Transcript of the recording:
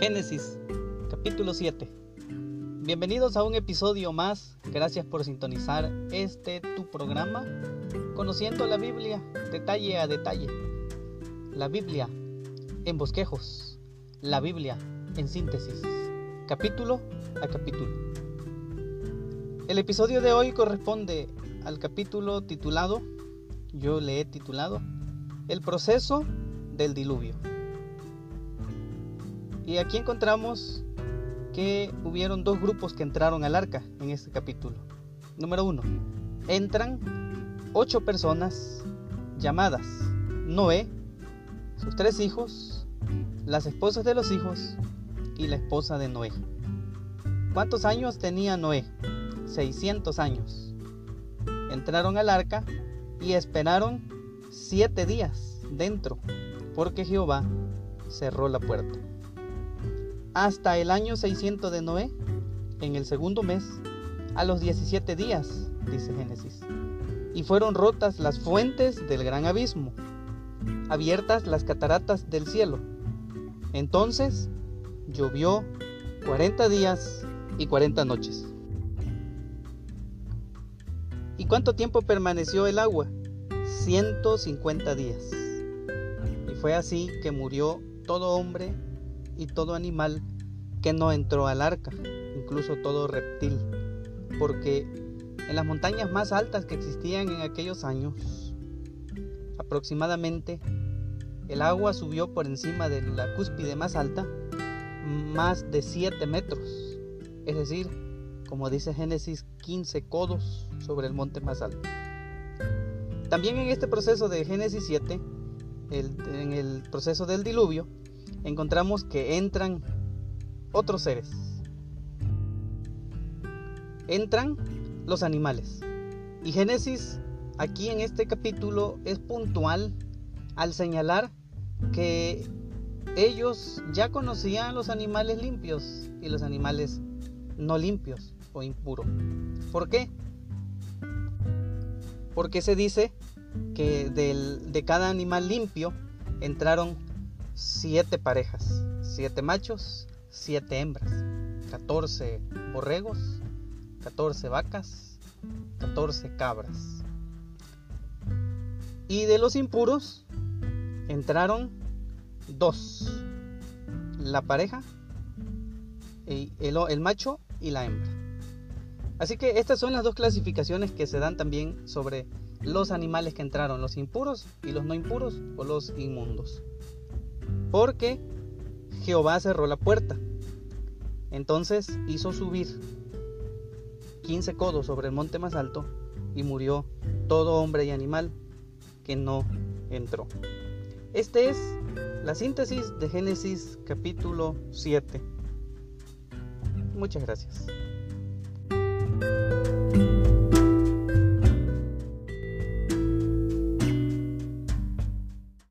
Génesis, capítulo 7. Bienvenidos a un episodio más. Gracias por sintonizar este tu programa, conociendo la Biblia detalle a detalle. La Biblia en bosquejos. La Biblia en síntesis. Capítulo a capítulo. El episodio de hoy corresponde al capítulo titulado, yo le he titulado, El proceso del diluvio. Y aquí encontramos que hubieron dos grupos que entraron al arca en este capítulo. Número uno, entran ocho personas llamadas Noé, sus tres hijos, las esposas de los hijos y la esposa de Noé. ¿Cuántos años tenía Noé? 600 años. Entraron al arca y esperaron siete días dentro, porque Jehová cerró la puerta hasta el año 600 de Noé, en el segundo mes, a los 17 días, dice Génesis. Y fueron rotas las fuentes del gran abismo, abiertas las cataratas del cielo. Entonces llovió 40 días y 40 noches. ¿Y cuánto tiempo permaneció el agua? 150 días. Y fue así que murió todo hombre y todo animal que no entró al arca, incluso todo reptil, porque en las montañas más altas que existían en aquellos años, aproximadamente el agua subió por encima de la cúspide más alta más de 7 metros, es decir, como dice Génesis, 15 codos sobre el monte más alto. También en este proceso de Génesis 7, en el proceso del diluvio, encontramos que entran otros seres. Entran los animales. Y Génesis aquí en este capítulo es puntual al señalar que ellos ya conocían los animales limpios y los animales no limpios o impuros. ¿Por qué? Porque se dice que de cada animal limpio entraron siete parejas, siete machos, siete hembras, 14 borregos, 14 vacas, 14 cabras. Y de los impuros entraron dos, la pareja, el, el macho y la hembra. Así que estas son las dos clasificaciones que se dan también sobre los animales que entraron, los impuros y los no impuros o los inmundos porque Jehová cerró la puerta. Entonces hizo subir 15 codos sobre el monte más alto y murió todo hombre y animal que no entró. Este es la síntesis de Génesis capítulo 7. Muchas gracias.